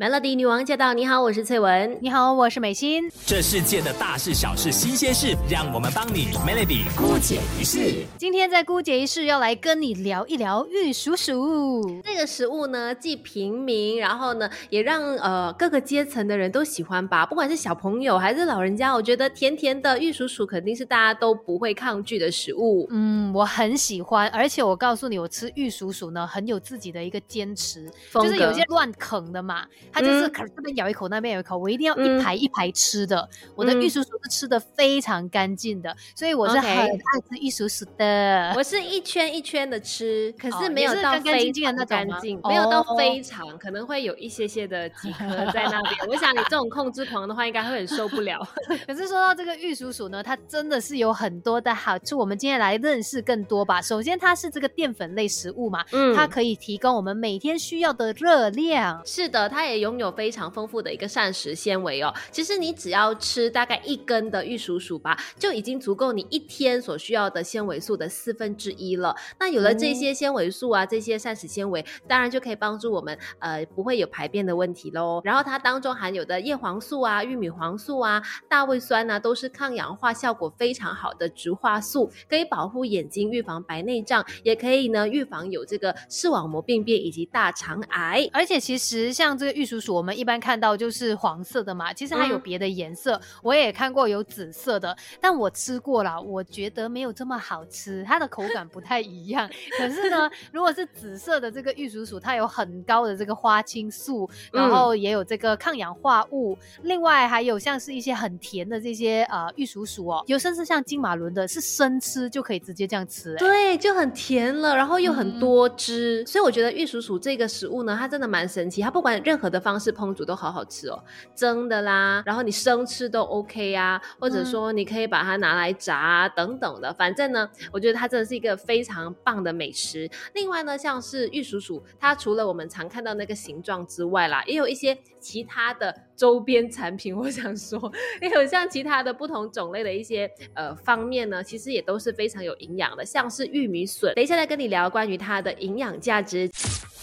Melody 女王驾到！你好，我是翠文。你好，我是美心。这世界的大事小事新鲜事，让我们帮你 Melody 姑姐一世。今天在姑姐一世要来跟你聊一聊玉蜀黍。这个食物呢，既平民，然后呢，也让呃各个阶层的人都喜欢吧。不管是小朋友还是老人家，我觉得甜甜的玉蜀黍肯定是大家都不会抗拒的食物。嗯，我很喜欢，而且我告诉你，我吃玉蜀黍呢，很有自己的一个坚持，就是有些乱啃的嘛。它就是可这边咬一口，那边咬一口，我一定要一排一排吃的。我的玉蜀黍是吃的非常干净的，所以我是很爱吃玉蜀黍的。我是一圈一圈的吃，可是没有到干干净净的那干净，没有到非常，可能会有一些些的几颗在那边。我想你这种控制狂的话，应该会很受不了。可是说到这个玉蜀黍呢，它真的是有很多的好处。我们今天来认识更多吧。首先，它是这个淀粉类食物嘛，嗯，它可以提供我们每天需要的热量。是的，它也。拥有非常丰富的一个膳食纤维哦，其实你只要吃大概一根的玉蜀黍吧，就已经足够你一天所需要的纤维素的四分之一了。那有了这些纤维素啊，这些膳食纤维，当然就可以帮助我们呃不会有排便的问题喽。然后它当中含有的叶黄素啊、玉米黄素啊、大胃酸呢，都是抗氧化效果非常好的植化素，可以保护眼睛、预防白内障，也可以呢预防有这个视网膜病变以及大肠癌。而且其实像这个玉蜀。我们一般看到就是黄色的嘛，其实还有别的颜色，我也看过有紫色的，但我吃过了，我觉得没有这么好吃，它的口感不太一样。可是呢，如果是紫色的这个玉蜀黍，它有很高的这个花青素，然后也有这个抗氧化物，另外还有像是一些很甜的这些呃玉蜀黍哦，有甚至像金马伦的，是生吃就可以直接这样吃，对，就很甜了，然后又很多汁，所以我觉得玉蜀黍这个食物呢，它真的蛮神奇，它不管任何的方。式烹煮都好好吃哦，蒸的啦，然后你生吃都 OK 啊，或者说你可以把它拿来炸啊等等的，反正呢，我觉得它真的是一个非常棒的美食。另外呢，像是玉蜀黍，它除了我们常看到那个形状之外啦，也有一些其他的周边产品。我想说，也有像其他的不同种类的一些呃方面呢，其实也都是非常有营养的，像是玉米笋。等一下再跟你聊关于它的营养价值。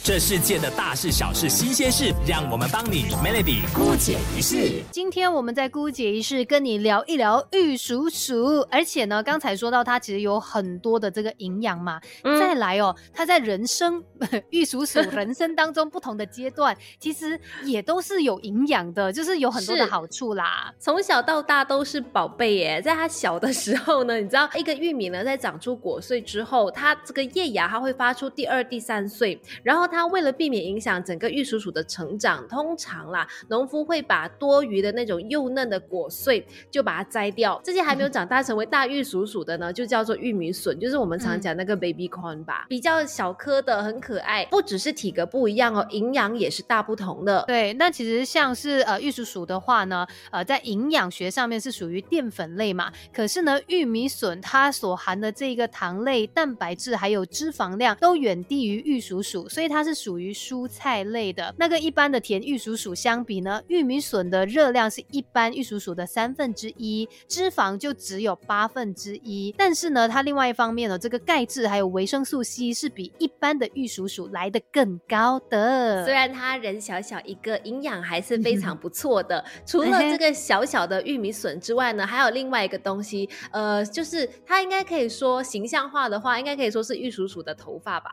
这世界的大事小事新鲜事，让我们帮你 Melody 姑姐一世。今天我们在姑姐一世跟你聊一聊玉蜀黍，而且呢，刚才说到它其实有很多的这个营养嘛。再来哦，它在人生玉蜀黍人生当中不同的阶段，其实也都是有营养的，就是有很多的好处啦。从小到大都是宝贝耶，在它小的时候呢，你知道一个玉米呢，在长出果穗之后，它这个叶芽它会发出第二、第三穗，然后它。它为了避免影响整个玉蜀黍的成长，通常啦，农夫会把多余的那种幼嫩的果穗就把它摘掉。这些还没有长大成为大玉蜀黍的呢，就叫做玉米笋，就是我们常讲那个 baby corn 吧，比较小颗的，很可爱。不只是体格不一样哦，营养也是大不同的。对，那其实像是呃玉蜀黍的话呢，呃在营养学上面是属于淀粉类嘛，可是呢玉米笋它所含的这个糖类、蛋白质还有脂肪量都远低于玉蜀黍，所以它。是属于蔬菜类的，那跟一般的甜玉蜀黍相比呢，玉米笋的热量是一般玉蜀黍的三分之一，脂肪就只有八分之一。但是呢，它另外一方面呢，这个钙质还有维生素 C 是比一般的玉蜀黍来的更高的。虽然它人小小一个，营养还是非常不错的。除了这个小小的玉米笋之外呢，还有另外一个东西，呃，就是它应该可以说形象化的话，应该可以说是玉蜀黍的头发吧，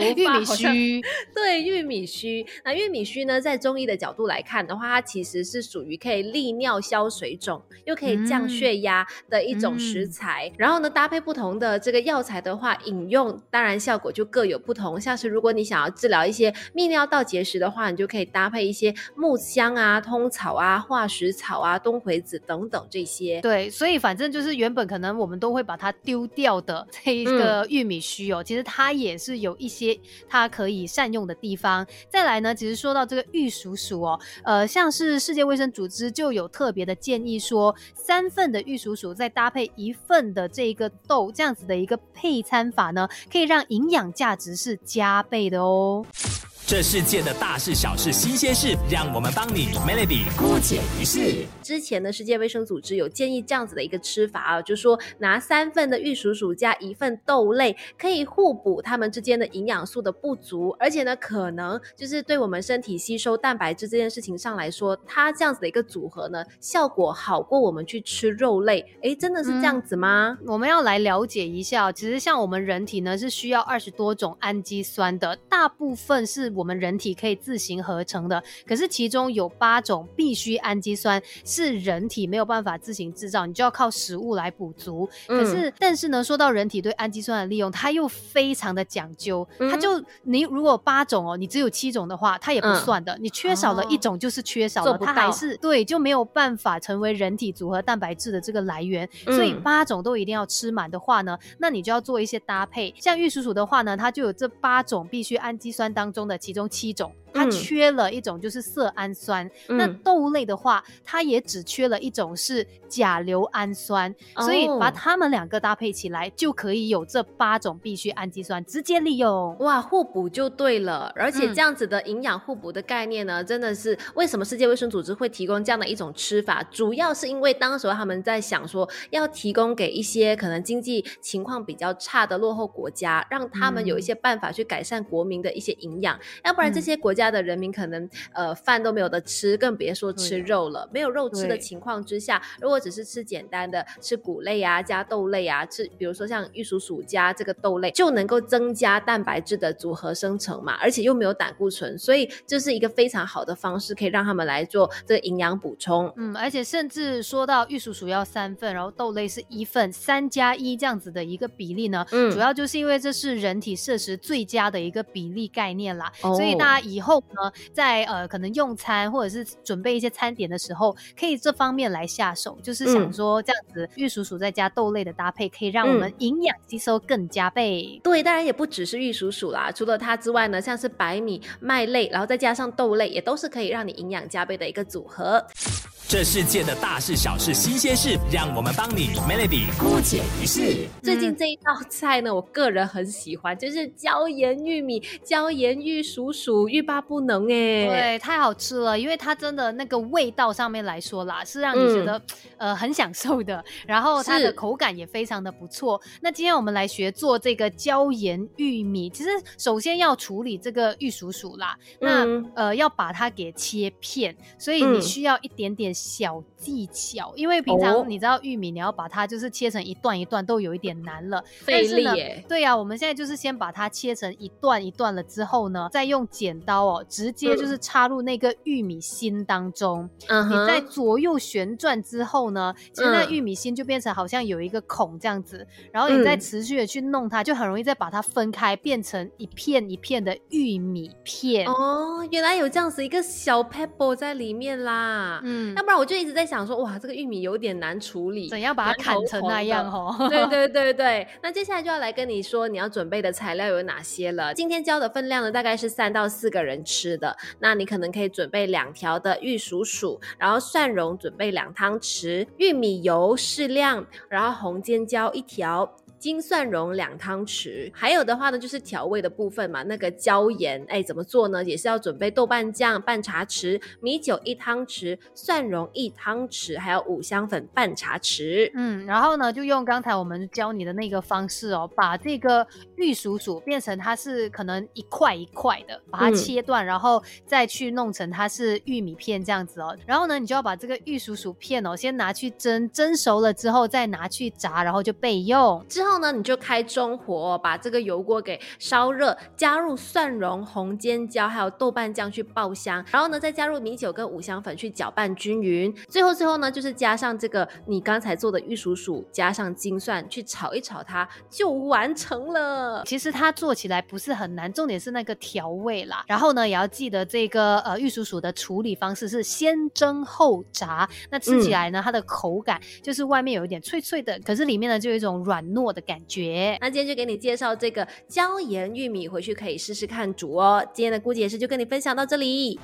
玉米须。须 对玉米须，那玉米须呢，在中医的角度来看的话，它其实是属于可以利尿消水肿，又可以降血压的一种食材。然后呢，搭配不同的这个药材的话，饮用当然效果就各有不同。像是如果你想要治疗一些泌尿道结石的话，你就可以搭配一些木香啊、通草啊、化石草啊、冬葵子等等这些。对，所以反正就是原本可能我们都会把它丢掉的这一个玉米须哦，其实它也是有一些它可。以善用的地方，再来呢？其实说到这个玉鼠鼠哦，呃，像是世界卫生组织就有特别的建议说，三份的玉鼠鼠再搭配一份的这个豆，这样子的一个配餐法呢，可以让营养价值是加倍的哦。这世界的大事小事新鲜事，让我们帮你 Melody 姑解一世。之前的世界卫生组织有建议这样子的一个吃法啊，就是说拿三份的玉蜀黍加一份豆类，可以互补它们之间的营养素的不足，而且呢，可能就是对我们身体吸收蛋白质这件事情上来说，它这样子的一个组合呢，效果好过我们去吃肉类。诶，真的是这样子吗？我们要来了解一下，其实像我们人体呢是需要二十多种氨基酸的，大部分是我们人体可以自行合成的，可是其中有八种必需氨基酸是人体没有办法自行制造，你就要靠食物来补足。可是，但是呢，说到人体对氨基酸的利用，它又非常的讲究，它就你如果八种哦，你只有七种的话，它也不算的，你缺少了一种就是缺少了，它还是对就没有办法成为人体组合蛋白质的这个来源。所以八种都一定要吃满的话呢，那你就要做一些搭配。像玉蜀黍的话呢，它就有这八种必需氨基酸当中的其其中七种。它缺了一种就是色氨酸，那豆类的话，它也只缺了一种是甲硫氨酸，所以把它们两个搭配起来，就可以有这八种必需氨基酸直接利用。哇，互补就对了，而且这样子的营养互补的概念呢，真的是为什么世界卫生组织会提供这样的一种吃法？主要是因为当时他们在想说，要提供给一些可能经济情况比较差的落后国家，让他们有一些办法去改善国民的一些营养，要不然这些国家。家的人民可能呃饭都没有得吃，更别说吃肉了。没有肉吃的情况之下，如果只是吃简单的吃谷类啊，加豆类啊，吃比如说像玉蜀黍加这个豆类，就能够增加蛋白质的组合生成嘛，而且又没有胆固醇，所以这是一个非常好的方式，可以让他们来做这个营养补充。嗯，而且甚至说到玉蜀黍要三份，然后豆类是一份，三加一这样子的一个比例呢，嗯，主要就是因为这是人体摄食最佳的一个比例概念啦，所以大家以后。后呢，在呃可能用餐或者是准备一些餐点的时候，可以这方面来下手，就是想说这样子玉鼠鼠再加豆类的搭配，可以让我们营养吸收更加倍。对，当然也不只是玉鼠鼠啦，除了它之外呢，像是白米、麦类，然后再加上豆类，也都是可以让你营养加倍的一个组合。这世界的大事小事新鲜事，让我们帮你 Melody 姑解一世。最近这一道菜呢，我个人很喜欢，就是椒盐玉米、椒盐玉蜀黍，欲罢不能哎。对，太好吃了，因为它真的那个味道上面来说啦，是让你觉得呃很享受的，然后它的口感也非常的不错。那今天我们来学做这个椒盐玉米，其实首先要处理这个玉蜀黍啦，那呃要把它给切片，所以你需要一点点。小技巧，因为平常你知道玉米，你要把它就是切成一段一段，都有一点难了，费力耶。对呀，我们现在就是先把它切成一段一段了之后呢，再用剪刀哦，直接就是插入那个玉米芯当中。嗯你在左右旋转之后呢，其实那玉米芯就变成好像有一个孔这样子，然后你再持续的去弄它，就很容易再把它分开，变成一片一片的玉米片。哦，原来有这样子一个小 pebble 在里面啦。嗯，要不然我就一直在想说，哇，这个玉米有点难处理，怎样把它砍成那样哦？对对对对，那接下来就要来跟你说你要准备的材料有哪些了。今天教的分量呢，大概是三到四个人吃的，那你可能可以准备两条的玉蜀黍，然后蒜蓉准备两汤匙，玉米油适量，然后红尖椒一条。金蒜蓉两汤匙，还有的话呢，就是调味的部分嘛。那个椒盐，哎，怎么做呢？也是要准备豆瓣酱半茶匙，米酒一汤匙，蒜蓉一汤匙，还有五香粉半茶匙。嗯，然后呢，就用刚才我们教你的那个方式哦，把这个玉蜀黍变成它是可能一块一块的，把它切断，然后再去弄成它是玉米片这样子哦。然后呢，你就要把这个玉蜀黍片哦，先拿去蒸，蒸熟了之后再拿去炸，然后就备用。之后。后呢，你就开中火，把这个油锅给烧热，加入蒜蓉、红尖椒还有豆瓣酱去爆香，然后呢，再加入米酒跟五香粉去搅拌均匀。最后最后呢，就是加上这个你刚才做的玉蜀黍，加上金蒜去炒一炒，它就完成了。其实它做起来不是很难，重点是那个调味啦。然后呢，也要记得这个呃玉蜀黍的处理方式是先蒸后炸，那吃起来呢，它的口感就是外面有一点脆脆的，可是里面呢就有一种软糯的。感觉，那今天就给你介绍这个椒盐玉米，回去可以试试看煮哦。今天的估计也是就跟你分享到这里。